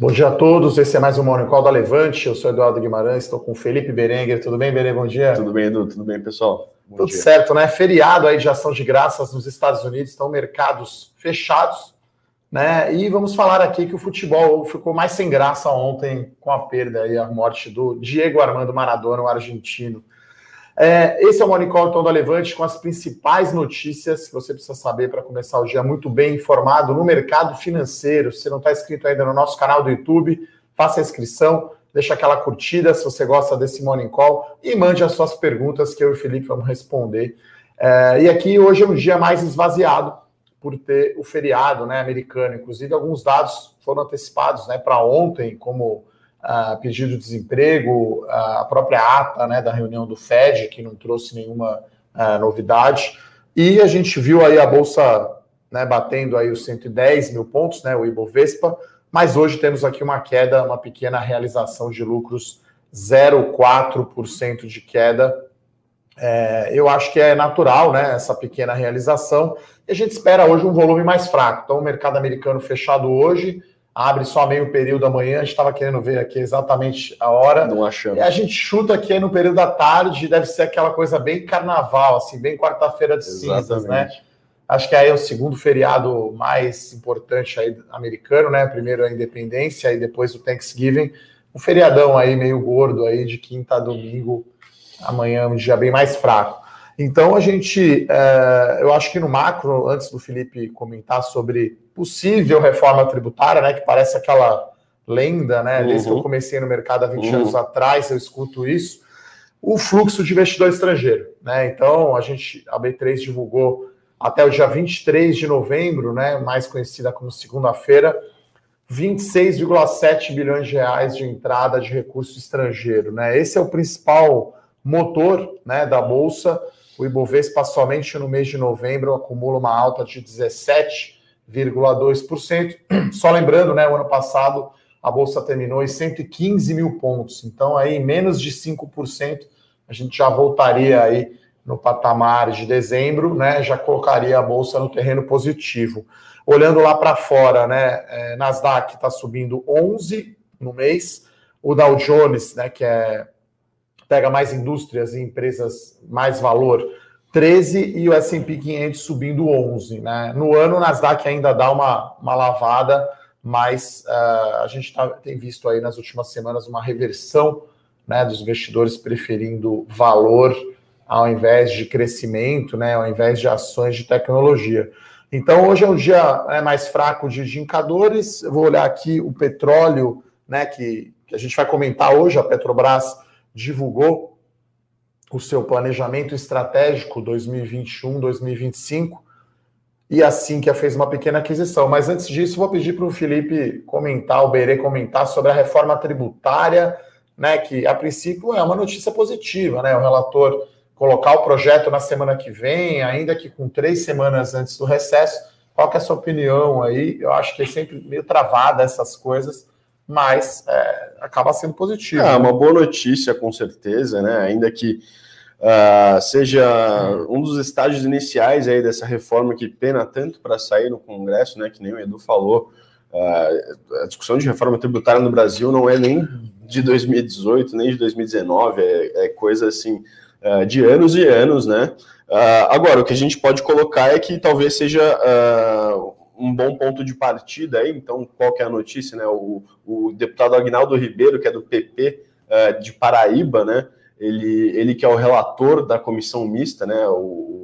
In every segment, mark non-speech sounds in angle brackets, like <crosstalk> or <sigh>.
Bom dia a todos, esse é mais um Morning Call da Levante, eu sou Eduardo Guimarães, estou com Felipe Berenguer, tudo bem, Berenguer? Bom dia. Tudo bem, Edu, tudo bem, pessoal? Bom tudo dia. certo, né? Feriado aí de ação de graças nos Estados Unidos, estão mercados fechados, né? E vamos falar aqui que o futebol ficou mais sem graça ontem com a perda e a morte do Diego Armando Maradona, o argentino. É, esse é o Morning Call então, da Levante com as principais notícias que você precisa saber para começar o dia muito bem informado no mercado financeiro. Se não está inscrito ainda no nosso canal do YouTube, faça a inscrição, deixa aquela curtida se você gosta desse Morning Call e mande as suas perguntas que eu e o Felipe vamos responder. É, e aqui hoje é um dia mais esvaziado por ter o feriado né, americano. Inclusive, alguns dados foram antecipados né, para ontem, como uh, pedido de desemprego, a própria ata né, da reunião do Fed, que não trouxe nenhuma novidade. E a gente viu aí a Bolsa né, batendo aí os 110 mil pontos, né, o Ibovespa, mas hoje temos aqui uma queda, uma pequena realização de lucros, 0,4% de queda. É, eu acho que é natural né, essa pequena realização. E a gente espera hoje um volume mais fraco. Então, o mercado americano fechado hoje, abre só meio período amanhã. A gente estava querendo ver aqui exatamente a hora. Não achamos. E a gente chuta aqui no período da tarde, deve ser aquela coisa bem carnaval, assim, bem quarta-feira de exatamente. cinzas, né? Acho que aí é o segundo feriado mais importante aí americano, né? Primeiro a independência e depois o Thanksgiving. Um feriadão aí meio gordo aí de quinta a domingo. Amanhã um dia bem mais fraco. Então a gente, é, eu acho que no macro, antes do Felipe comentar sobre possível reforma tributária, né? Que parece aquela lenda, né? Desde que eu uhum. comecei no mercado há 20 uhum. anos atrás, eu escuto isso. O fluxo de investidor estrangeiro, né? Então, a gente, a B3 divulgou até o dia 23 de novembro, né? Mais conhecida como segunda-feira, 26,7 bilhões de reais de entrada de recurso estrangeiro, né? Esse é o principal motor, né, da bolsa. O Ibovespa somente no mês de novembro acumula uma alta de 17 0,2%. <clears throat> Só lembrando, né, o ano passado a bolsa terminou em 115 mil pontos. Então, aí, menos de 5%, a gente já voltaria aí no patamar de dezembro, né? Já colocaria a bolsa no terreno positivo. Olhando lá para fora, né? É, Nasdaq está subindo 11 no mês. O Dow Jones, né? Que é pega mais indústrias e empresas mais valor, 13 e o S&P 500 subindo 11. Né? No ano, o Nasdaq ainda dá uma, uma lavada, mas uh, a gente tá, tem visto aí nas últimas semanas uma reversão né, dos investidores preferindo valor ao invés de crescimento, né, ao invés de ações de tecnologia. Então, hoje é um dia né, mais fraco de indicadores. Eu vou olhar aqui o petróleo, né, que, que a gente vai comentar hoje, a Petrobras divulgou o seu planejamento estratégico 2021-2025 e assim que fez uma pequena aquisição. Mas antes disso, vou pedir para o Felipe comentar, o Beirê comentar sobre a reforma tributária, né, que a princípio é uma notícia positiva, né? O relator colocar o projeto na semana que vem, ainda que com três semanas antes do recesso. Qual que é a sua opinião aí? Eu acho que é sempre meio travada essas coisas, mas é, acaba sendo positivo. É né? uma boa notícia, com certeza, né? Ainda que uh, seja um dos estágios iniciais aí dessa reforma que pena tanto para sair no Congresso, né? Que nem o Edu falou. Uh, a discussão de reforma tributária no Brasil não é nem de 2018, nem de 2019, é, é coisa assim uh, de anos e anos, né? agora, o que a gente pode colocar é que talvez seja um bom ponto de partida aí. Então, qual que é a notícia, né? O, o deputado Agnaldo Ribeiro, que é do PP uh, de Paraíba, né? Ele, ele que é o relator da comissão mista, né? O,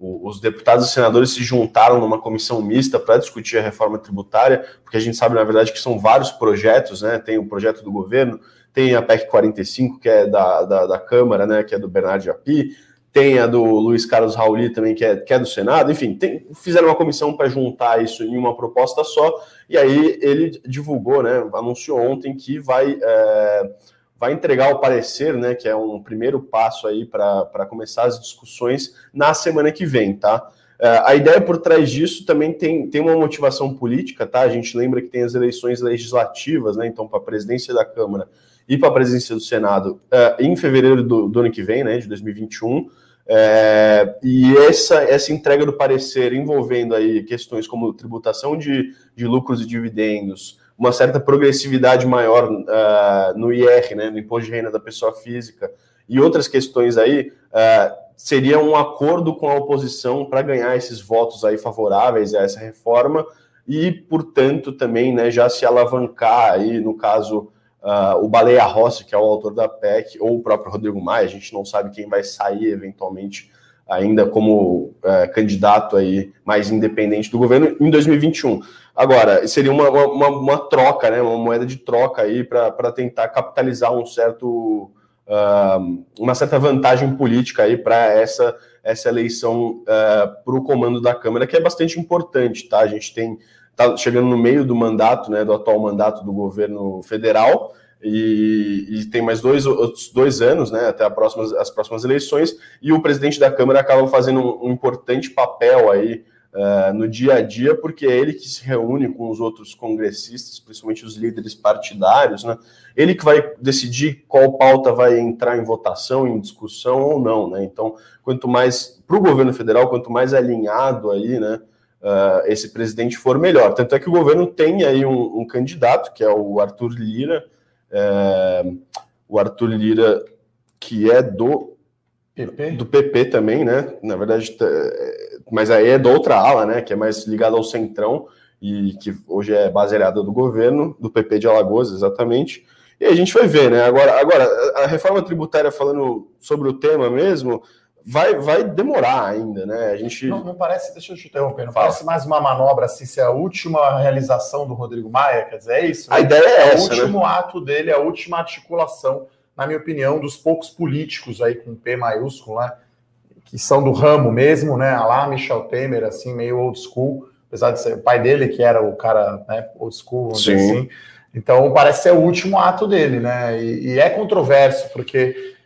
os deputados e senadores se juntaram numa comissão mista para discutir a reforma tributária, porque a gente sabe, na verdade, que são vários projetos, né? Tem o projeto do governo, tem a PEC 45, que é da, da, da Câmara, né? Que é do Bernardo Japi, tem a do Luiz Carlos Rauli também, que é, que é do Senado, enfim, tem, fizeram uma comissão para juntar isso em uma proposta só, e aí ele divulgou, né, anunciou ontem que vai, é, vai entregar o parecer, né, que é um primeiro passo aí para começar as discussões na semana que vem, tá? É, a ideia por trás disso também tem, tem uma motivação política, tá? A gente lembra que tem as eleições legislativas, né, então para a presidência da Câmara e para a presidência do Senado uh, em fevereiro do, do, ano que vem, né, de 2021. É, e essa, essa entrega do parecer envolvendo aí questões como tributação de, de lucros e dividendos, uma certa progressividade maior uh, no IR, né, no imposto de renda da pessoa física, e outras questões aí, uh, seria um acordo com a oposição para ganhar esses votos aí favoráveis a essa reforma e, portanto, também né, já se alavancar aí, no caso, uh, o Baleia Rossi, que é o autor da PEC, ou o próprio Rodrigo Maia, a gente não sabe quem vai sair eventualmente ainda como uh, candidato aí mais independente do governo em 2021. Agora, seria uma, uma, uma troca, né, uma moeda de troca aí para tentar capitalizar um certo, uh, uma certa vantagem política aí para essa, essa eleição uh, para o comando da Câmara, que é bastante importante, tá? A gente tem está chegando no meio do mandato, né, do atual mandato do governo federal, e, e, tem mais dois, dois anos, né, até próxima, as próximas eleições, e o presidente da Câmara acaba fazendo um, um importante papel aí uh, no dia a dia, porque é ele que se reúne com os outros congressistas, principalmente os líderes partidários, né, ele que vai decidir qual pauta vai entrar em votação, em discussão ou não, né, então, quanto mais, para o governo federal, quanto mais alinhado aí, né, uh, esse presidente for melhor. Tanto é que o governo tem aí um, um candidato, que é o Arthur Lira, é, o Arthur Lira, que é do PP? do PP também, né? Na verdade, mas aí é da outra ala, né? Que é mais ligada ao centrão e que hoje é baseada do governo, do PP de Alagoas, exatamente. E a gente vai ver, né? Agora, agora a reforma tributária falando sobre o tema mesmo, vai, vai demorar ainda, né? A gente. Não, não parece, deixa eu te interromper, não Fala. parece mais uma manobra assim, se é a última realização do Rodrigo Maia, quer dizer, é isso? Né? A ideia é, é essa. O né? último né? ato dele, a última articulação, na minha opinião, dos poucos políticos aí com P maiúsculo, né? Que são do ramo mesmo, né? Lá Michel Temer, assim, meio old school, apesar de ser o pai dele, que era o cara, né, old school, vamos Sim. dizer assim. Então, parece ser o último ato dele, né? E, e é controverso, porque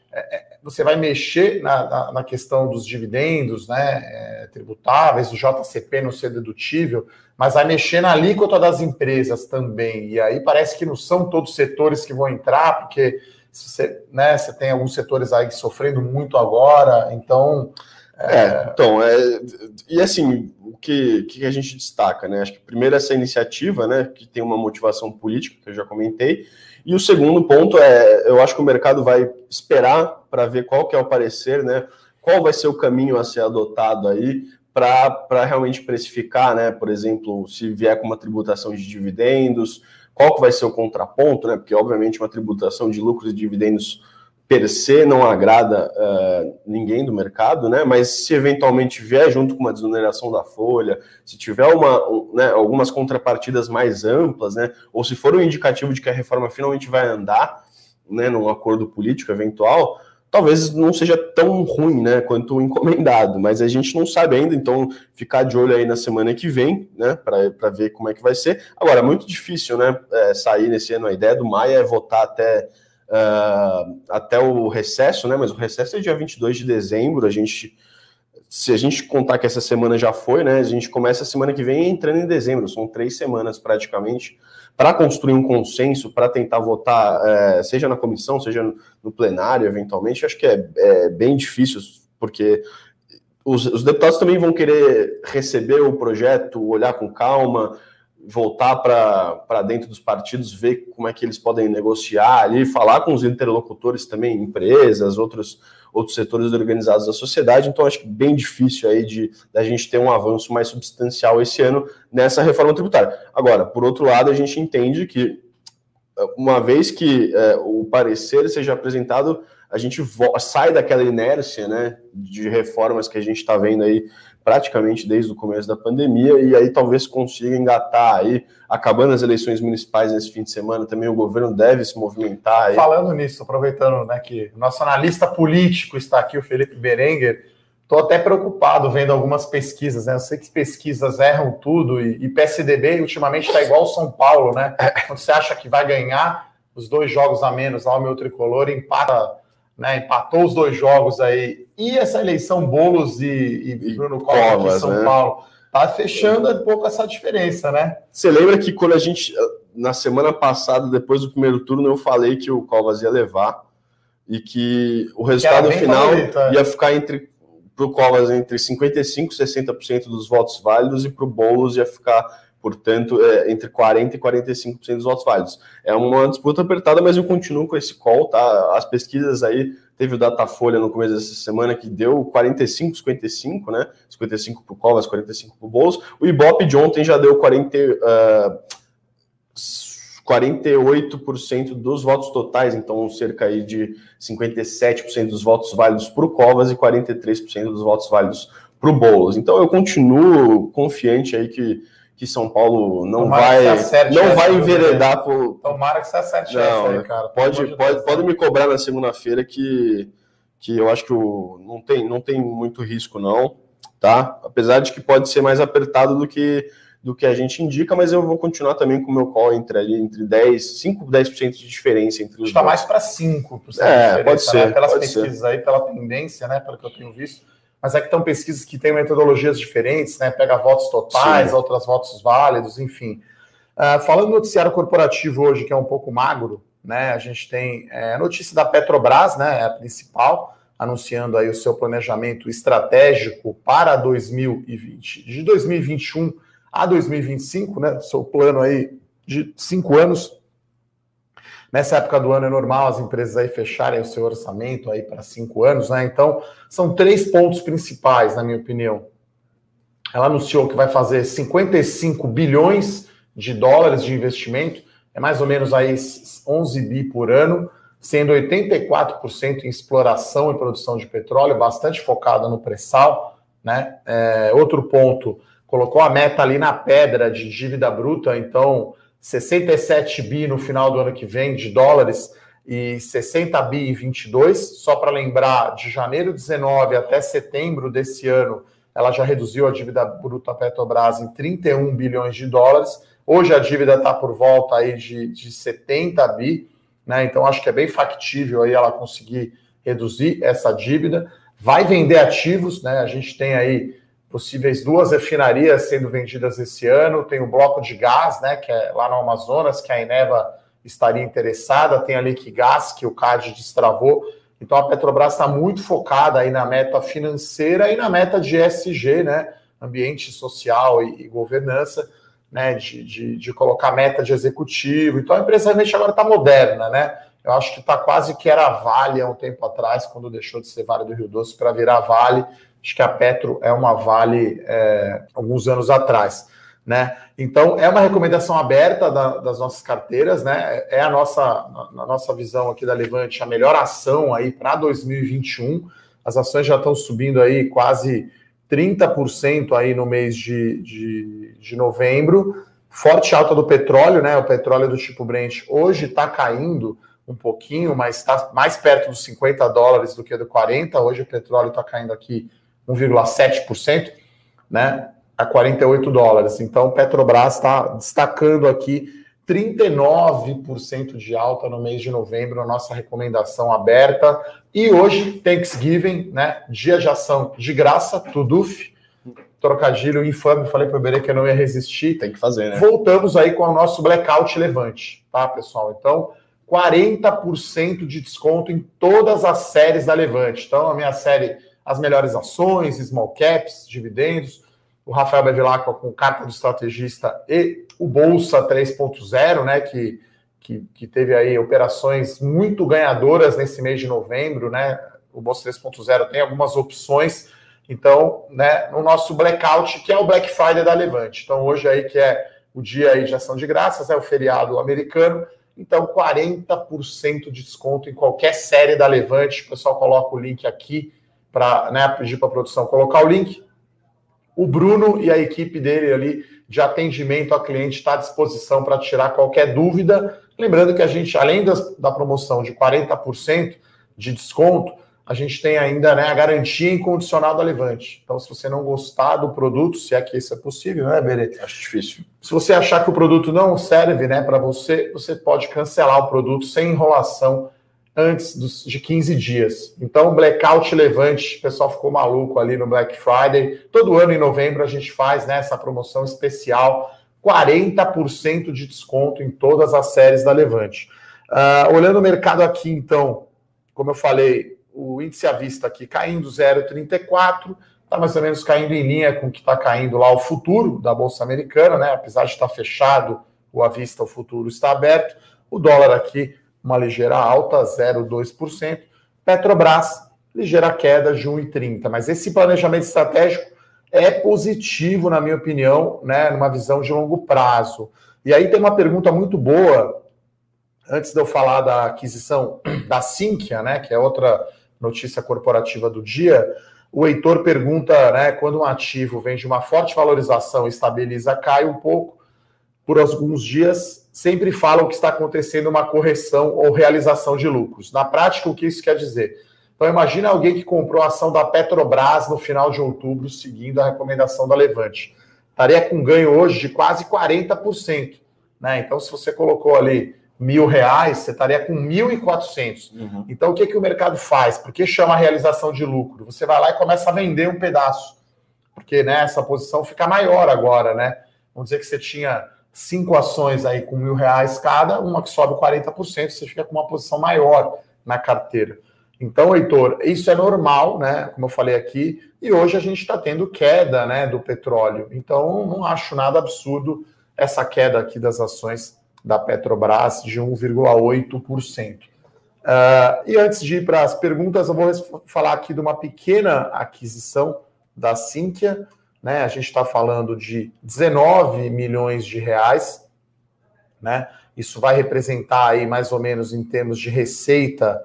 você vai mexer na, na, na questão dos dividendos né, é, tributáveis, do JCP não ser dedutível, mas vai mexer na alíquota das empresas também. E aí parece que não são todos setores que vão entrar, porque você, né, você tem alguns setores aí sofrendo muito agora, então. É, é então, é, e assim, o que, que a gente destaca, né? Acho que primeiro essa iniciativa, né, que tem uma motivação política, que eu já comentei, e o segundo ponto é, eu acho que o mercado vai esperar para ver qual que é o parecer, né? Qual vai ser o caminho a ser adotado aí para realmente precificar, né? Por exemplo, se vier com uma tributação de dividendos, qual que vai ser o contraponto, né? Porque obviamente uma tributação de lucros e dividendos per se não agrada uh, ninguém do mercado, né? Mas se eventualmente vier junto com uma desoneração da folha, se tiver uma, um, né, algumas contrapartidas mais amplas, né? Ou se for um indicativo de que a reforma finalmente vai andar, né? Num acordo político eventual, talvez não seja tão ruim, né? Quanto encomendado, mas a gente não sabe ainda, então ficar de olho aí na semana que vem, né? Para ver como é que vai ser. Agora, é muito difícil, né? É, sair nesse ano. A ideia do Maia é votar até uh, até o recesso, né? Mas o recesso é dia 22 de dezembro. A gente, se a gente contar que essa semana já foi, né? A gente começa a semana que vem entrando em dezembro. São três semanas praticamente para construir um consenso, para tentar votar, é, seja na comissão, seja no plenário, eventualmente. Acho que é, é bem difícil, porque os, os deputados também vão querer receber o projeto, olhar com calma voltar para dentro dos partidos, ver como é que eles podem negociar ali, falar com os interlocutores também, empresas, outros, outros setores organizados da sociedade. Então, acho que bem difícil aí de da gente ter um avanço mais substancial esse ano nessa reforma tributária. Agora, por outro lado, a gente entende que, uma vez que é, o parecer seja apresentado, a gente sai daquela inércia né, de reformas que a gente está vendo aí praticamente desde o começo da pandemia, e aí talvez consiga engatar aí, acabando as eleições municipais nesse fim de semana, também o governo deve se movimentar. Aí. Falando nisso, aproveitando né, que nosso analista político está aqui, o Felipe Berenguer, estou até preocupado vendo algumas pesquisas, né? Eu sei que pesquisas erram tudo, e, e PSDB ultimamente está igual São Paulo, né? Quando você acha que vai ganhar os dois jogos a menos lá, o meu tricolor empata né, empatou os dois jogos aí. E essa eleição Bolos e, e Bruno Covas aqui em São né? Paulo tá fechando um pouco essa diferença, né? Você lembra que quando a gente, na semana passada, depois do primeiro turno, eu falei que o Covas ia levar e que o resultado que final favorito, é. ia ficar entre para o Covas entre 55% e 60% dos votos válidos e para o Boulos ia ficar portanto, é, entre 40% e 45% dos votos válidos. É uma disputa apertada, mas eu continuo com esse call, tá? As pesquisas aí, teve o Datafolha no começo dessa semana que deu 45, 55, né? 55 para o Covas, 45 para o Boulos. O Ibope de ontem já deu 40. Uh, 48% dos votos totais, então cerca aí de 57% dos votos válidos para o Covas e 43% dos votos válidos para o Boulos. Então eu continuo confiante aí que, que São Paulo não Tomara vai não vai enveredar por. Tomara que você acerte não, aí, cara. Pode, pode, pode me cobrar na segunda-feira que, que eu acho que o, não, tem, não tem muito risco, não. Tá? Apesar de que pode ser mais apertado do que do que a gente indica, mas eu vou continuar também com o meu call entre ali, entre 10, 5, 10% de diferença entre os Está mais para 5%. É, pode né? ser. Né? Pelas pode pesquisas ser. aí, pela tendência, né? Pelo que eu tenho visto. Mas é que estão pesquisas que têm metodologias diferentes, né? Pega votos totais, Sim. outras votos válidos, enfim. Uh, falando do noticiário corporativo hoje, que é um pouco magro, né? A gente tem é, a notícia da Petrobras, né? É a principal, anunciando aí o seu planejamento estratégico para 2020. De 2021 a 2025, né? Seu plano aí de cinco anos. Nessa época do ano é normal as empresas aí fecharem o seu orçamento aí para cinco anos, né? Então, são três pontos principais, na minha opinião. Ela anunciou que vai fazer 55 bilhões de dólares de investimento, é mais ou menos aí 11 bi por ano, sendo 84% em exploração e produção de petróleo, bastante focada no pré-sal, né? É, outro ponto, colocou a meta ali na pedra de dívida bruta, então 67 bi no final do ano que vem de dólares e 60 bi em 22. Só para lembrar, de janeiro 19 até setembro desse ano, ela já reduziu a dívida bruta Petrobras em 31 bilhões de dólares. Hoje a dívida está por volta aí de, de 70 bi, né? Então acho que é bem factível aí ela conseguir reduzir essa dívida. Vai vender ativos, né? A gente tem aí possíveis duas refinarias sendo vendidas esse ano. Tem o bloco de gás, né, que é lá no Amazonas, que a Eneva estaria interessada. Tem a Liquigás, que o CAD destravou. Então a Petrobras está muito focada aí na meta financeira e na meta de SG, né, ambiente social e, e governança, né, de, de, de, colocar meta de executivo. Então a empresa realmente agora está moderna, né? Eu acho que está quase que era Vale há um tempo atrás, quando deixou de ser Vale do Rio Doce para virar Vale Acho que a Petro é uma Vale é, alguns anos atrás. Né? Então, é uma recomendação aberta da, das nossas carteiras, né? É a nossa, na nossa visão aqui da Levante, a melhor ação aí para 2021. As ações já estão subindo aí quase 30% aí no mês de, de, de novembro. Forte alta do petróleo, né? O petróleo do tipo Brent hoje está caindo um pouquinho, mas está mais perto dos 50 dólares do que do 40. Hoje o petróleo está caindo aqui 1,7%, né, a 48 dólares. Então, Petrobras está destacando aqui 39% de alta no mês de novembro, a nossa recomendação aberta. E hoje, Thanksgiving, né, dia de ação de graça, Tuduf, trocadilho infame, falei para o Berê que eu não ia resistir. Tem que fazer, né? Voltamos aí com o nosso blackout levante, tá, pessoal? Então, 40% de desconto em todas as séries da Levante. Então, a minha série as melhores ações, small caps, dividendos. O Rafael Bevilacqua com carta do estrategista e o Bolsa 3.0, né, que, que, que, teve aí operações muito ganhadoras nesse mês de novembro, né? O Bolsa 3.0 tem algumas opções. Então, né, no nosso blackout, que é o Black Friday da Levante. Então, hoje aí que é o dia aí de ação de graças, é o feriado americano. Então, 40% de desconto em qualquer série da Levante. O pessoal coloca o link aqui para né, pedir para a produção colocar o link. O Bruno e a equipe dele ali de atendimento ao cliente está à disposição para tirar qualquer dúvida. Lembrando que a gente, além das, da promoção de 40% de desconto, a gente tem ainda né, a garantia incondicional da Levante. Então, se você não gostar do produto, se é que isso é possível, né, Berê? Acho difícil. Se você achar que o produto não serve né, para você, você pode cancelar o produto sem enrolação antes dos, de 15 dias. Então, blackout levante, o pessoal ficou maluco ali no Black Friday. Todo ano em novembro a gente faz né, essa promoção especial, 40% de desconto em todas as séries da Levante. Uh, olhando o mercado aqui, então, como eu falei, o índice à vista aqui caindo 0,34, está mais ou menos caindo em linha com o que está caindo lá o futuro da Bolsa Americana, né? Apesar de estar tá fechado o à vista, o futuro está aberto. O dólar aqui, uma ligeira alta, 0,2%. Petrobras, ligeira queda de 1,30%. Mas esse planejamento estratégico é positivo, na minha opinião, né? Numa visão de longo prazo. E aí tem uma pergunta muito boa, antes de eu falar da aquisição da Sinqia, né? Que é outra notícia corporativa do dia o Heitor pergunta, né, quando um ativo vem de uma forte valorização, estabiliza, cai um pouco por alguns dias, sempre falam que está acontecendo uma correção ou realização de lucros. Na prática, o que isso quer dizer? Então, imagina alguém que comprou a ação da Petrobras no final de outubro, seguindo a recomendação da Levante. Estaria com ganho hoje de quase 40%. Né? Então, se você colocou ali mil reais, você estaria com mil e quatrocentos. Uhum. Então, o que, que o mercado faz? Por que chama realização de lucro? Você vai lá e começa a vender um pedaço, porque né, essa posição fica maior agora, né? Vamos dizer que você tinha cinco ações aí com mil reais cada, uma que sobe 40%, você fica com uma posição maior na carteira. Então, Heitor, isso é normal, né? Como eu falei aqui, e hoje a gente está tendo queda né, do petróleo. Então, não acho nada absurdo essa queda aqui das ações da Petrobras de 1,8%. Uh, ah, e antes de ir para as perguntas, eu vou falar aqui de uma pequena aquisição da Sinqia. Né? A gente está falando de 19 milhões de reais. Né? Isso vai representar aí mais ou menos em termos de receita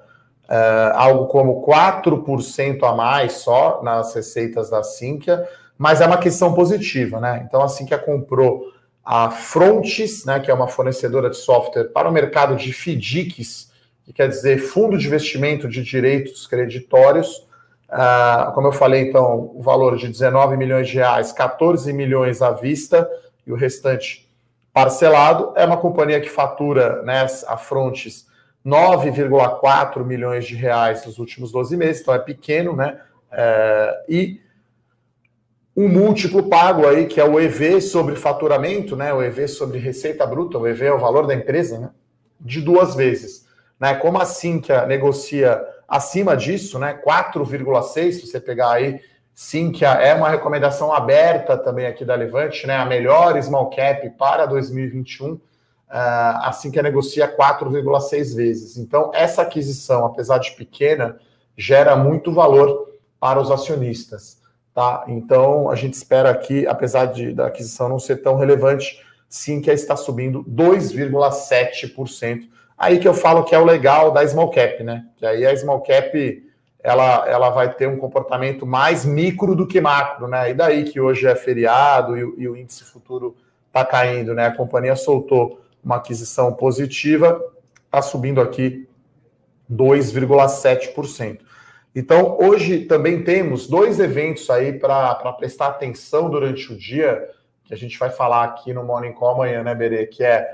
uh, algo como 4% a mais só nas receitas da Sinqia, mas é uma questão positiva. Né? Então a Sinqia comprou a Frontis, né, que é uma fornecedora de software para o mercado de FDICs, que quer dizer Fundo de Investimento de Direitos Creditórios. Uh, como eu falei, então, o valor de 19 milhões de reais, 14 milhões à vista e o restante parcelado. É uma companhia que fatura, né, a Frontis, 9,4 milhões de reais nos últimos 12 meses, então é pequeno, né? Uh, e um múltiplo pago aí, que é o EV sobre faturamento, né? O EV sobre receita bruta, o EV é o valor da empresa, né? De duas vezes. Né? Como a Sinqia negocia acima disso, né? 4,6, se você pegar aí, Sinqia é uma recomendação aberta também aqui da Levante, né? A melhor small cap para 2021. Uh, a Sinqia negocia 4,6 vezes. Então, essa aquisição, apesar de pequena, gera muito valor para os acionistas. Tá? Então, a gente espera aqui, apesar de, da aquisição não ser tão relevante, sim que está subindo 2,7%. Aí que eu falo que é o legal da small cap, né? Que aí a small cap ela, ela vai ter um comportamento mais micro do que macro, né? E daí que hoje é feriado e, e o índice futuro está caindo, né? A companhia soltou uma aquisição positiva, está subindo aqui 2,7%. Então, hoje também temos dois eventos aí para prestar atenção durante o dia, que a gente vai falar aqui no Morning Call amanhã, né, Berê? Que é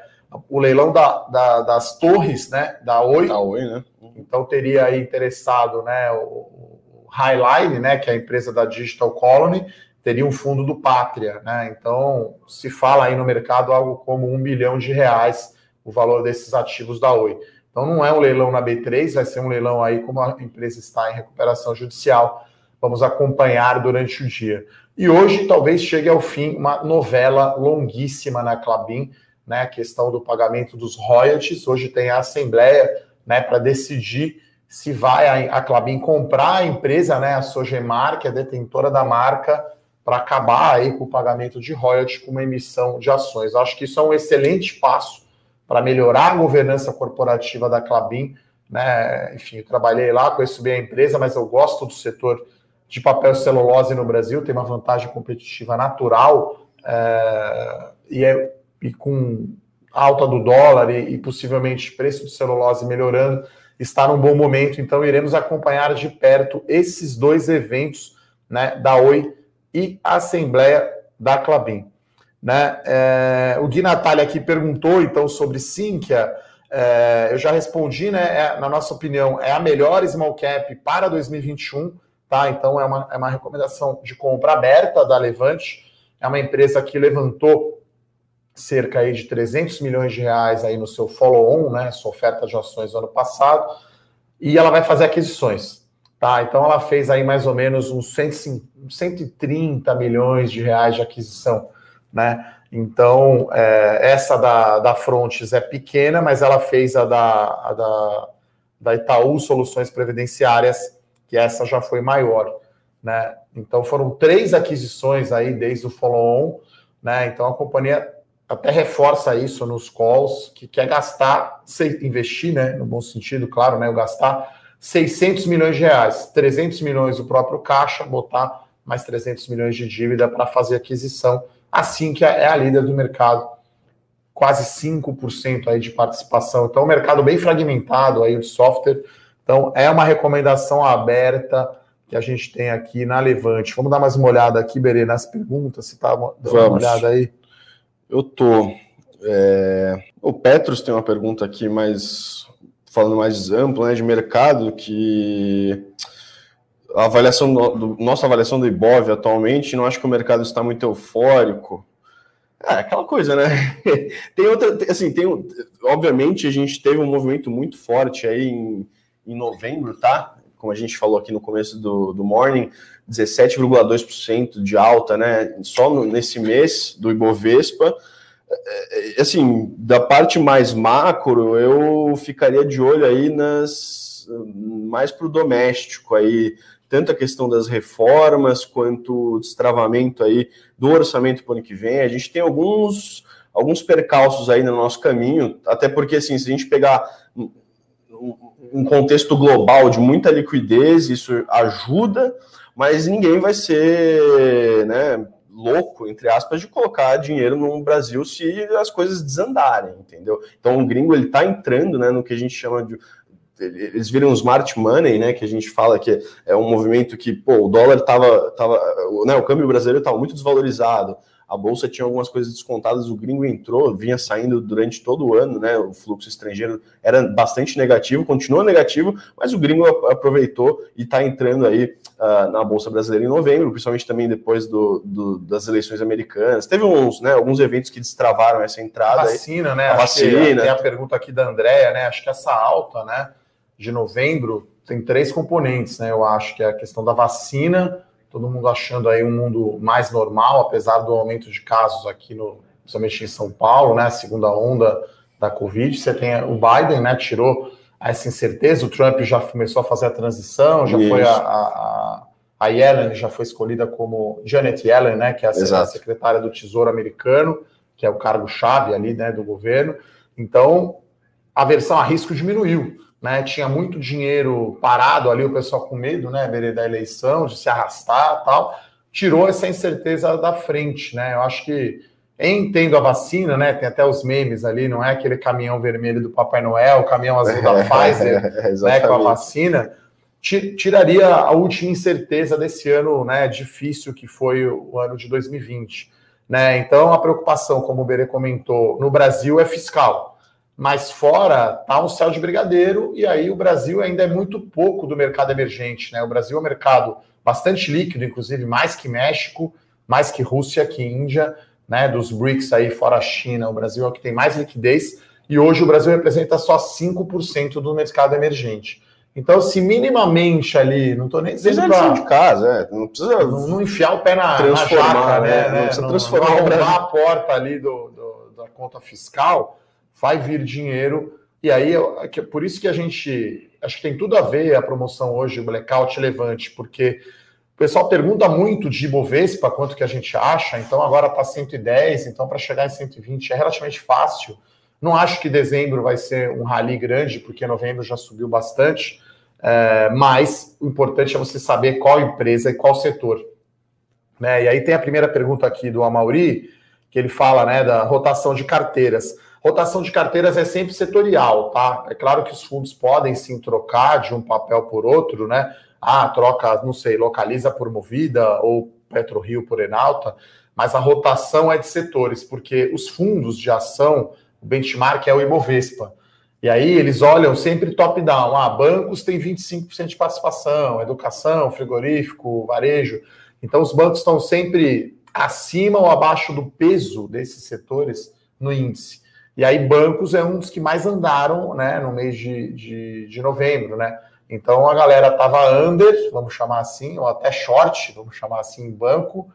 o leilão da, da, das torres, né? Da Oi. Da Oi, né? Então, teria aí interessado né, o, o Highline, né? Que é a empresa da Digital Colony, teria um fundo do Pátria, né? Então, se fala aí no mercado algo como um bilhão de reais o valor desses ativos da Oi. Então não é um leilão na B3, vai ser um leilão aí, como a empresa está em recuperação judicial. Vamos acompanhar durante o dia. E hoje talvez chegue ao fim uma novela longuíssima na Clabin, né? A questão do pagamento dos royalties. Hoje tem a Assembleia né, para decidir se vai a, a Clabin comprar a empresa, né? A Sogemar, que é detentora da marca, para acabar aí com o pagamento de royalties com uma emissão de ações. acho que isso é um excelente passo para melhorar a governança corporativa da Clabin. Né? Enfim, eu trabalhei lá, conheço bem a empresa, mas eu gosto do setor de papel celulose no Brasil, tem uma vantagem competitiva natural é, e, é, e com alta do dólar e, e possivelmente preço de celulose melhorando, está num bom momento. Então, iremos acompanhar de perto esses dois eventos né, da Oi e a Assembleia da Clabin. Né? É, o Gui Natália aqui perguntou então sobre Sinqia. É, eu já respondi, né? É, na nossa opinião, é a melhor small cap para 2021, tá? Então é uma, é uma recomendação de compra aberta da Levante. É uma empresa que levantou cerca aí de 300 milhões de reais aí no seu follow-on, né? Sua oferta de ações no ano passado, e ela vai fazer aquisições. Tá, então ela fez aí mais ou menos uns 130 milhões de reais de aquisição, né? Então, é, essa da, da Frontes é pequena, mas ela fez a da, a da, da Itaú Soluções Previdenciárias, que essa já foi maior, né? Então foram três aquisições aí desde o follow-on, né? Então a companhia até reforça isso nos calls, que quer gastar, investir, né? No bom sentido, claro, né? O gastar 600 milhões de reais, 300 milhões do próprio caixa, botar mais 300 milhões de dívida para fazer aquisição, assim que é a líder do mercado, quase 5% aí de participação. Então, um mercado bem fragmentado aí de software. Então, é uma recomendação aberta que a gente tem aqui na Levante. Vamos dar mais uma olhada aqui, Berê, nas perguntas, se tá dando uma olhada aí. Eu tô. É... O Petros tem uma pergunta aqui mais falando mais amplo, né, de mercado, que a avaliação do, nossa avaliação do Ibov atualmente, não acho que o mercado está muito eufórico. É aquela coisa, né? <laughs> tem outra, assim, tem, obviamente a gente teve um movimento muito forte aí em, em novembro, tá? Como a gente falou aqui no começo do, do morning, 17,2% de alta, né? Só no, nesse mês do Ibovespa. É, é, assim, da parte mais macro, eu ficaria de olho aí nas mais para o doméstico aí, tanto a questão das reformas quanto o destravamento aí do orçamento para o ano que vem. A gente tem alguns alguns percalços aí no nosso caminho, até porque assim, se a gente pegar um contexto global de muita liquidez, isso ajuda, mas ninguém vai ser, né, louco, entre aspas, de colocar dinheiro no Brasil se as coisas desandarem, entendeu? Então o gringo ele tá entrando, né, no que a gente chama de eles viram smart money, né, que a gente fala que é um movimento que, pô, o dólar tava, tava né, o câmbio brasileiro estava muito desvalorizado, a bolsa tinha algumas coisas descontadas, o gringo entrou, vinha saindo durante todo o ano, né? O fluxo estrangeiro era bastante negativo, continua negativo, mas o gringo aproveitou e está entrando aí uh, na bolsa brasileira em novembro, principalmente também depois do, do, das eleições americanas. Teve uns, né? Alguns eventos que destravaram essa entrada. A vacina, aí. né? A vacina. Tem a pergunta aqui da Andrea, né? Acho que essa alta, né? De novembro tem três componentes, né? Eu acho que é a questão da vacina todo mundo achando aí um mundo mais normal, apesar do aumento de casos aqui no, principalmente em São Paulo, né, segunda onda da Covid, você tem o Biden, né, tirou essa incerteza, o Trump já começou a fazer a transição, já Isso. foi a, a, a, Yellen já foi escolhida como Janet Yellen, né, que é a Exato. secretária do Tesouro americano, que é o cargo-chave ali, né, do governo, então a versão a risco diminuiu, né? Tinha muito dinheiro parado ali, o pessoal com medo, né, da eleição, de se arrastar tal. Tirou essa incerteza da frente, né? Eu acho que entendo a vacina, né? Tem até os memes ali, não é aquele caminhão vermelho do Papai Noel, o caminhão azul da <laughs> Pfizer, né, com a vacina. Tiraria a última incerteza desse ano, né, difícil que foi o ano de 2020, né? Então a preocupação, como o Berê comentou, no Brasil é fiscal mas fora tá um céu de brigadeiro, e aí o Brasil ainda é muito pouco do mercado emergente, né? O Brasil é um mercado bastante líquido, inclusive mais que México, mais que Rússia, que Índia, né? Dos BRICS aí fora a China, o Brasil é o que tem mais liquidez, e hoje o Brasil representa só 5% do mercado emergente. Então, se minimamente ali, não estou nem dizendo pra, de casa, é, não precisa não, não, enfiar o pé na, na jaca, né? né? Não precisa não, transformar não a porta ali do, do, da conta fiscal, vai vir dinheiro. E aí, é por isso que a gente. Acho que tem tudo a ver a promoção hoje, o blackout levante, porque o pessoal pergunta muito de Ibovespa, quanto que a gente acha, então agora está 110, então para chegar em 120 é relativamente fácil. Não acho que dezembro vai ser um rally grande, porque novembro já subiu bastante, é, mas o importante é você saber qual empresa e qual setor. Né? E aí tem a primeira pergunta aqui do Amauri, que ele fala né, da rotação de carteiras. Rotação de carteiras é sempre setorial, tá? É claro que os fundos podem sim trocar de um papel por outro, né? Ah, troca, não sei, localiza por Movida ou PetroRio por Enalta, mas a rotação é de setores, porque os fundos de ação, o benchmark é o Ibovespa. E aí eles olham sempre top-down. Ah, bancos têm 25% de participação, educação, frigorífico, varejo. Então os bancos estão sempre acima ou abaixo do peso desses setores no índice. E aí, bancos é um dos que mais andaram né, no mês de, de, de novembro, né? Então a galera estava under, vamos chamar assim, ou até short, vamos chamar assim, em banco,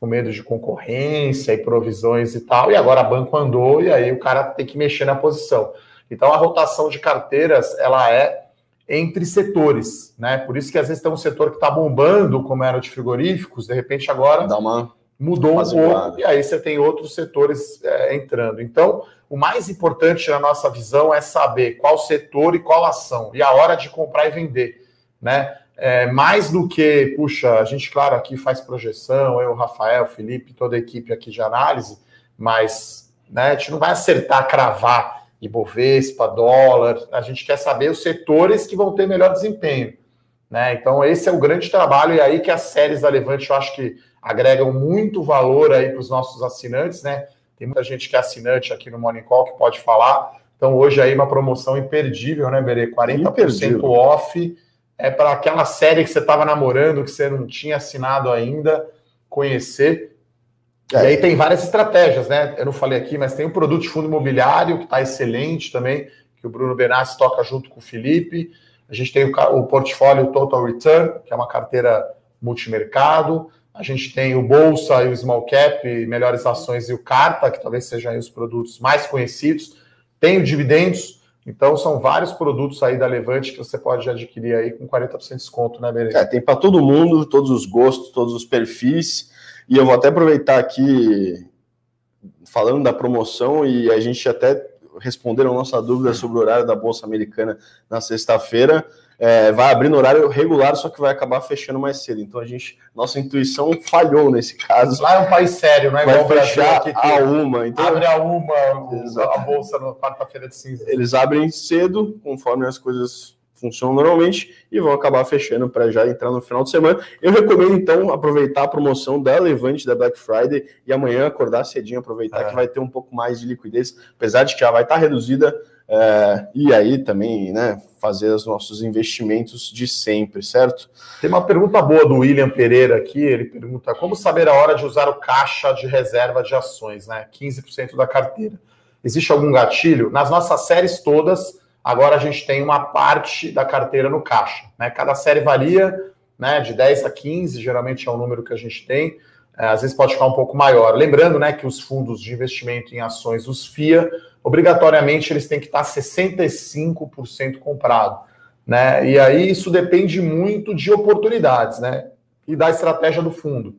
com medo de concorrência e provisões e tal, e agora banco andou e aí o cara tem que mexer na posição. Então a rotação de carteiras ela é entre setores, né? Por isso que às vezes tem um setor que está bombando, como era de frigoríficos, de repente agora Dá uma mudou um pouco, e aí você tem outros setores é, entrando. Então, o mais importante na nossa visão é saber qual setor e qual ação, e a hora de comprar e vender, né? É, mais do que, puxa, a gente, claro, aqui faz projeção, eu, Rafael, Felipe, toda a equipe aqui de análise, mas né, a gente não vai acertar, cravar Ibovespa, dólar, a gente quer saber os setores que vão ter melhor desempenho. Né? Então, esse é o grande trabalho, e aí que as séries da Levante eu acho que agregam muito valor aí para os nossos assinantes, né? Tem muita gente que é assinante aqui no Morning Call que pode falar. Então, hoje aí uma promoção imperdível, né, Berê? 40% imperdível. off é para aquela série que você estava namorando, que você não tinha assinado ainda, conhecer. É. E aí tem várias estratégias, né? Eu não falei aqui, mas tem um produto de fundo imobiliário que está excelente também, que o Bruno Benassi toca junto com o Felipe. A gente tem o, o portfólio Total Return, que é uma carteira multimercado. A gente tem o Bolsa e o Small Cap, Melhores Ações e o Carta, que talvez sejam os produtos mais conhecidos. Tem o Dividendos, então, são vários produtos aí da Levante que você pode adquirir aí com 40% de desconto, né, Berê? É, tem para todo mundo, todos os gostos, todos os perfis. E eu vou até aproveitar aqui, falando da promoção, e a gente até responderam a nossa dúvida sobre o horário da Bolsa Americana na sexta-feira é, vai abrir no horário regular, só que vai acabar fechando mais cedo. Então a gente, nossa intuição falhou nesse caso. Lá é um país sério, não é vai fechar aqui, a uma. Então, abre a uma a bolsa na quarta-feira de cinza. Eles abrem cedo, conforme as coisas funcionam normalmente, e vão acabar fechando para já entrar no final de semana. Eu recomendo, então, aproveitar a promoção da Levante da Black Friday e amanhã acordar cedinho, aproveitar é. que vai ter um pouco mais de liquidez, apesar de que já vai estar reduzida é, e aí também, né, fazer os nossos investimentos de sempre, certo? Tem uma pergunta boa do William Pereira aqui, ele pergunta como saber a hora de usar o caixa de reserva de ações, né, 15% da carteira. Existe algum gatilho? Nas nossas séries todas, agora a gente tem uma parte da carteira no caixa, né, cada série varia, né, de 10 a 15, geralmente é o número que a gente tem, é, às vezes pode ficar um pouco maior. Lembrando, né, que os fundos de investimento em ações, os FIA, obrigatoriamente eles têm que estar 65% comprado, né? E aí isso depende muito de oportunidades, né? E da estratégia do fundo.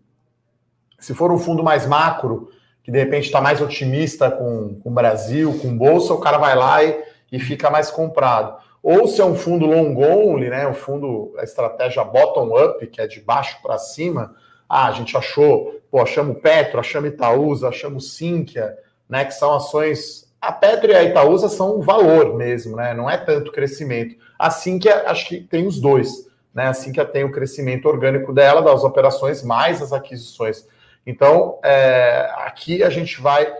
Se for um fundo mais macro, que de repente está mais otimista com, com o Brasil, com bolsa, o cara vai lá e, e fica mais comprado. Ou se é um fundo long only, né? O fundo, a estratégia bottom up, que é de baixo para cima. Ah, a gente achou, pô, achamos Petro, achamos Itaúsa, achamos Sinqia, né? Que são ações a Petro e a Itaúsa são valor mesmo, né? Não é tanto crescimento. Assim que acho que tem os dois, né? Assim que tem o crescimento orgânico dela, das operações, mais as aquisições. Então, é, aqui a gente vai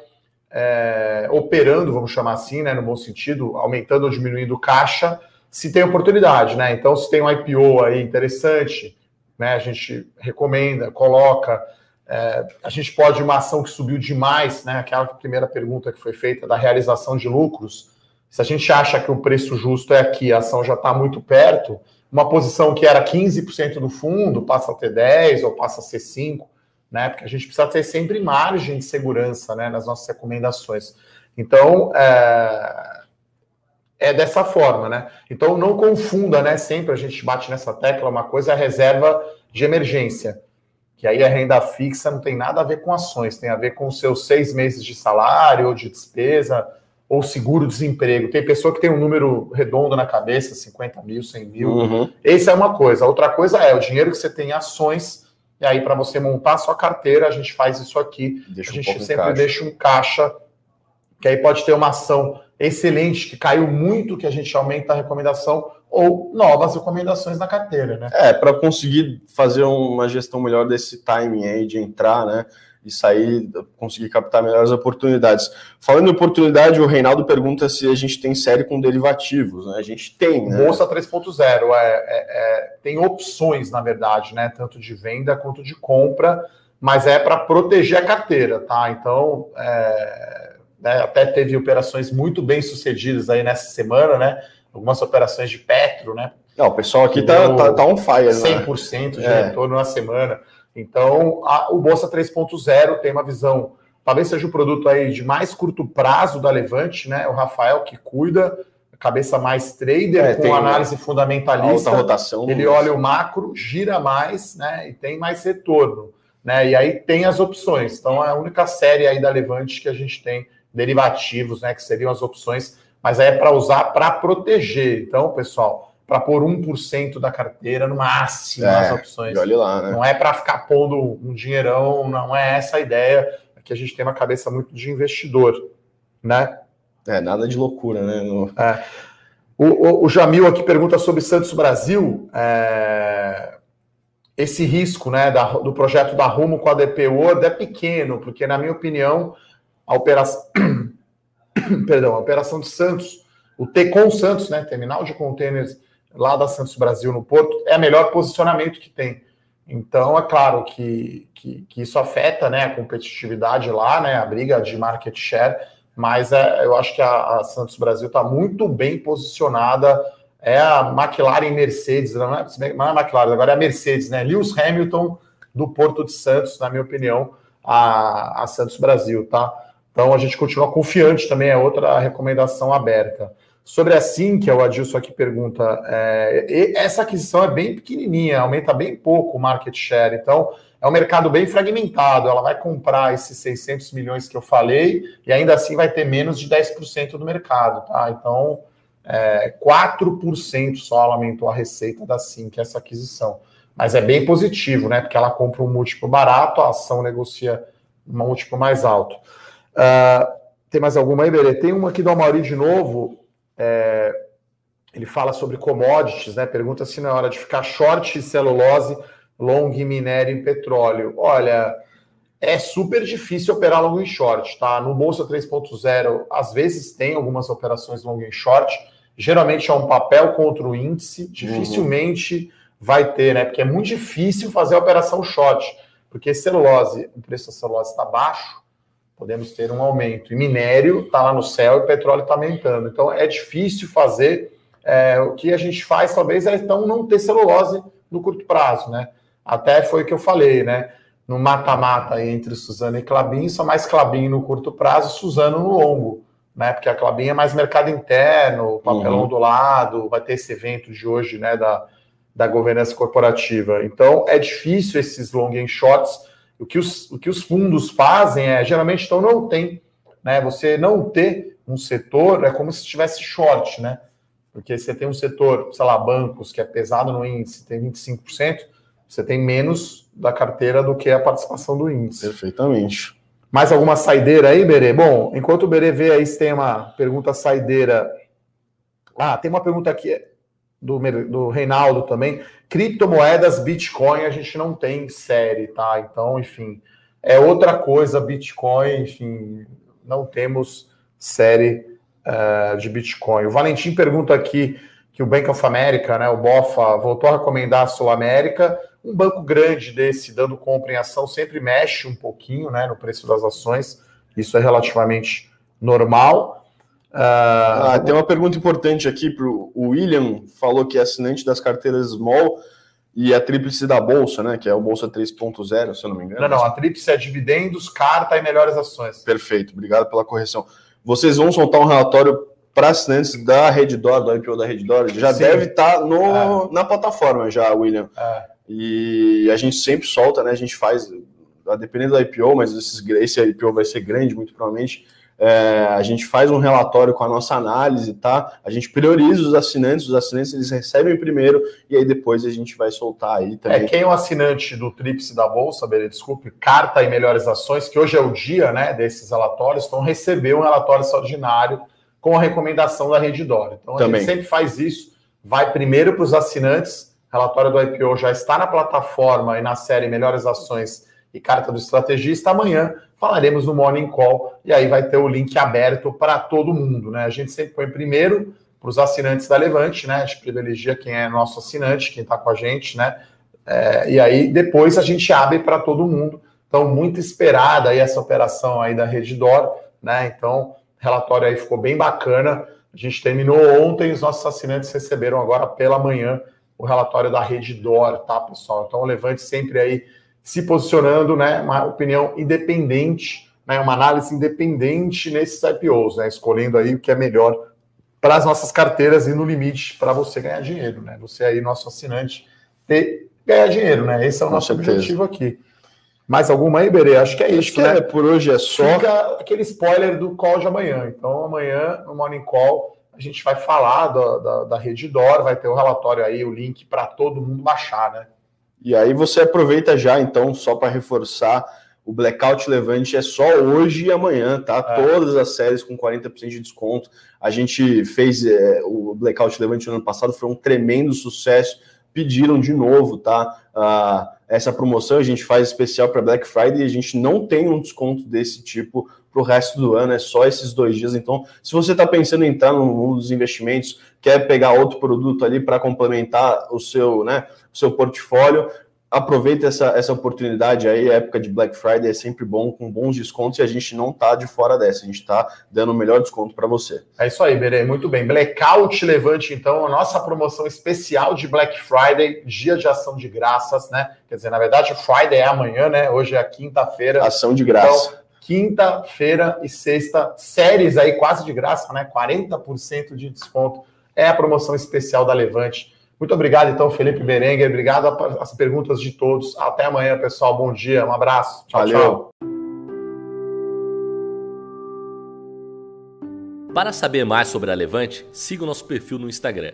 é, operando, vamos chamar assim, né? No bom sentido, aumentando ou diminuindo caixa, se tem oportunidade, né? Então, se tem um IPO aí interessante, né? A gente recomenda, coloca. É, a gente pode, uma ação que subiu demais, né? Aquela primeira pergunta que foi feita da realização de lucros. Se a gente acha que o preço justo é aqui, a ação já está muito perto, uma posição que era 15% do fundo passa a ter 10% ou passa a ser 5%, né? Porque a gente precisa ter sempre margem de segurança né, nas nossas recomendações. Então, é, é dessa forma, né? Então, não confunda, né? Sempre a gente bate nessa tecla, uma coisa é a reserva de emergência que aí a renda fixa não tem nada a ver com ações, tem a ver com os seus seis meses de salário ou de despesa ou seguro-desemprego. Tem pessoa que tem um número redondo na cabeça, 50 mil, 100 mil. Uhum. Essa é uma coisa. Outra coisa é o dinheiro que você tem em ações, e aí para você montar a sua carteira, a gente faz isso aqui. Deixa a gente um sempre caixa. deixa um caixa, que aí pode ter uma ação excelente, que caiu muito, que a gente aumenta a recomendação, ou novas recomendações na carteira, né? É, para conseguir fazer uma gestão melhor desse timing aí de entrar, né? E sair, conseguir captar melhores oportunidades. Falando em oportunidade, o Reinaldo pergunta se a gente tem série com derivativos, né? A gente tem, né? Bolsa 3.0 é, é, é, tem opções, na verdade, né? Tanto de venda quanto de compra, mas é para proteger a carteira, tá? Então, é, né, até teve operações muito bem sucedidas aí nessa semana, né? algumas operações de Petro, né? Não, o pessoal aqui tá, tá, tá on fire, 100% né? de é. retorno na semana. Então, a, o Bolsa 3.0 tem uma visão, talvez seja o produto aí de mais curto prazo da Levante, né? O Rafael que cuida, cabeça mais trader, é, com análise fundamentalista. Alta rotação. Ele olha o macro, gira mais, né? E tem mais retorno. Né? E aí tem as opções. Então, é a única série aí da Levante que a gente tem derivativos, né? Que seriam as opções, mas aí é para usar para proteger. Então, pessoal para pôr 1% da carteira no máximo é, as opções. Olhe lá, né? Não é para ficar pondo um dinheirão, não é essa a ideia. Aqui a gente tem uma cabeça muito de investidor, né? É, nada de loucura, né? No... É. O, o, o, Jamil aqui pergunta sobre Santos Brasil. É... Esse risco né, da, do projeto da Rumo com a DP World é pequeno, porque, na minha opinião, a operação. <clears throat> Perdão, a operação de Santos, o Tecom Santos, né? Terminal de containers lá da Santos Brasil no Porto, é o melhor posicionamento que tem. Então, é claro que, que, que, isso afeta né, a competitividade lá, né, a briga de market share, mas é, eu acho que a, a Santos Brasil está muito bem posicionada. É a McLaren Mercedes, não é, não é a McLaren, agora é a Mercedes, né? Lewis Hamilton do Porto de Santos, na minha opinião, a, a Santos Brasil, tá? Então a gente continua confiante também, é outra recomendação aberta. Sobre a que o Adilson aqui pergunta, é, essa aquisição é bem pequenininha, aumenta bem pouco o market share, então é um mercado bem fragmentado, ela vai comprar esses 600 milhões que eu falei e ainda assim vai ter menos de 10% do mercado, tá? Então, é, 4% só aumentou a receita da SIM, essa aquisição. Mas é bem positivo, né? Porque ela compra um múltiplo barato, a ação negocia um múltiplo mais alto. Uh, tem mais alguma aí, Berê? Tem uma aqui do Amauri de novo. É, ele fala sobre commodities, né? Pergunta se não é hora de ficar short celulose, long minério e petróleo. Olha, é super difícil operar long em short, tá? No Bolsa 3.0, às vezes tem algumas operações long em short, geralmente é um papel contra o índice, dificilmente uhum. vai ter, né? Porque é muito difícil fazer a operação short, porque celulose, o preço da celulose está baixo, podemos ter um aumento. E minério está lá no céu e petróleo está aumentando. Então é difícil fazer. É, o que a gente faz, talvez, é então não ter celulose no curto prazo, né? Até foi o que eu falei, né? No mata-mata entre Suzano e Clabin, só mais Clabin no curto prazo, Suzano no longo, né? Porque a Clabin é mais mercado interno, papelão uhum. do lado, vai ter esse evento de hoje, né? Da, da governança corporativa. Então é difícil esses long and shorts o que os, o que os fundos fazem é, geralmente, então não tem, né? Você não ter um setor é como se tivesse short, né? Porque você tem um setor, sei lá, bancos, que é pesado no índice, tem 25%, você tem menos da carteira do que a participação do índice. Perfeitamente. Mais alguma saideira aí, Berê? Bom, enquanto o Berê vê aí se tem uma pergunta saideira. Ah, tem uma pergunta aqui do, do Reinaldo também. Criptomoedas, Bitcoin, a gente não tem série, tá? Então, enfim, é outra coisa, Bitcoin, enfim, não temos série uh, de Bitcoin. O Valentim pergunta aqui que o Bank of America, né, o BOFA, voltou a recomendar a Sul América. Um banco grande desse, dando compra em ação, sempre mexe um pouquinho né, no preço das ações. Isso é relativamente normal. Uh, ah, tem uma pergunta importante aqui para o William, falou que é assinante das carteiras Small e a tríplice da Bolsa, né? Que é o Bolsa 3.0, se eu não me engano. Não, não, a tríplice é dividendos, carta e melhores ações. Perfeito, obrigado pela correção. Vocês vão soltar um relatório para assinantes da Reddor, do IPO da Reddor, já Sim. deve estar tá no, é. na plataforma já, William. É. E a gente sempre solta, né? A gente faz, dependendo do IPO, mas esses, esse IPO vai ser grande, muito provavelmente é, a gente faz um relatório com a nossa análise, tá? A gente prioriza os assinantes, os assinantes eles recebem primeiro e aí depois a gente vai soltar aí também. É, quem é o assinante do Trips da Bolsa, Bele, desculpe, carta e melhores ações, que hoje é o dia né, desses relatórios, vão receber um relatório extraordinário com a recomendação da Redditor. Então a também. gente sempre faz isso, vai primeiro para os assinantes, relatório do IPO já está na plataforma e na série Melhores Ações e Carta do Estrategista. Amanhã falaremos no Morning Call e aí vai ter o link aberto para todo mundo, né? A gente sempre põe primeiro para os assinantes da Levante, né? A gente privilegia quem é nosso assinante, quem está com a gente, né? É, e aí depois a gente abre para todo mundo. Então, muito esperada aí essa operação aí da Redditor, né? Então, relatório aí ficou bem bacana. A gente terminou ontem, os nossos assinantes receberam agora pela manhã o relatório da Rede DOR, tá, pessoal? Então, Levante sempre aí se posicionando, né? Uma opinião independente, né? Uma análise independente nesses IPOs, né? Escolhendo aí o que é melhor para as nossas carteiras e no limite para você ganhar dinheiro, né? Você aí, nosso assinante, ter, ganhar dinheiro, né? Esse é o Com nosso certeza. objetivo aqui. Mais alguma aí, Berê? Acho que é isso, né? É, por hoje é só. Fica aquele spoiler do call de amanhã. Então, amanhã, no Morning Call, a gente vai falar da, da, da rede DOR, vai ter o relatório aí, o link para todo mundo baixar, né? E aí você aproveita já, então, só para reforçar, o Blackout Levante é só hoje e amanhã, tá? É. Todas as séries com 40% de desconto. A gente fez é, o Blackout Levante no ano passado, foi um tremendo sucesso. Pediram de novo, tá? Ah, essa promoção a gente faz especial para Black Friday e a gente não tem um desconto desse tipo para o resto do ano, é só esses dois dias. Então, se você está pensando em entrar no mundo dos investimentos, quer pegar outro produto ali para complementar o seu, né, o seu portfólio, aproveita essa, essa oportunidade aí, a época de Black Friday é sempre bom, com bons descontos, e a gente não tá de fora dessa, a gente tá dando o melhor desconto para você. É isso aí, Berê, muito bem. Blackout Levante, então, a nossa promoção especial de Black Friday, dia de ação de graças, né? Quer dizer, na verdade, Friday é amanhã, né? Hoje é quinta-feira. Ação de graça. Então, quinta-feira e sexta, séries aí quase de graça, né? 40% de desconto. É a promoção especial da Levante. Muito obrigado, então, Felipe Berenguer. Obrigado às perguntas de todos. Até amanhã, pessoal. Bom dia, um abraço. Tchau, Valeu. tchau. Para saber mais sobre a Levante, siga o nosso perfil no Instagram,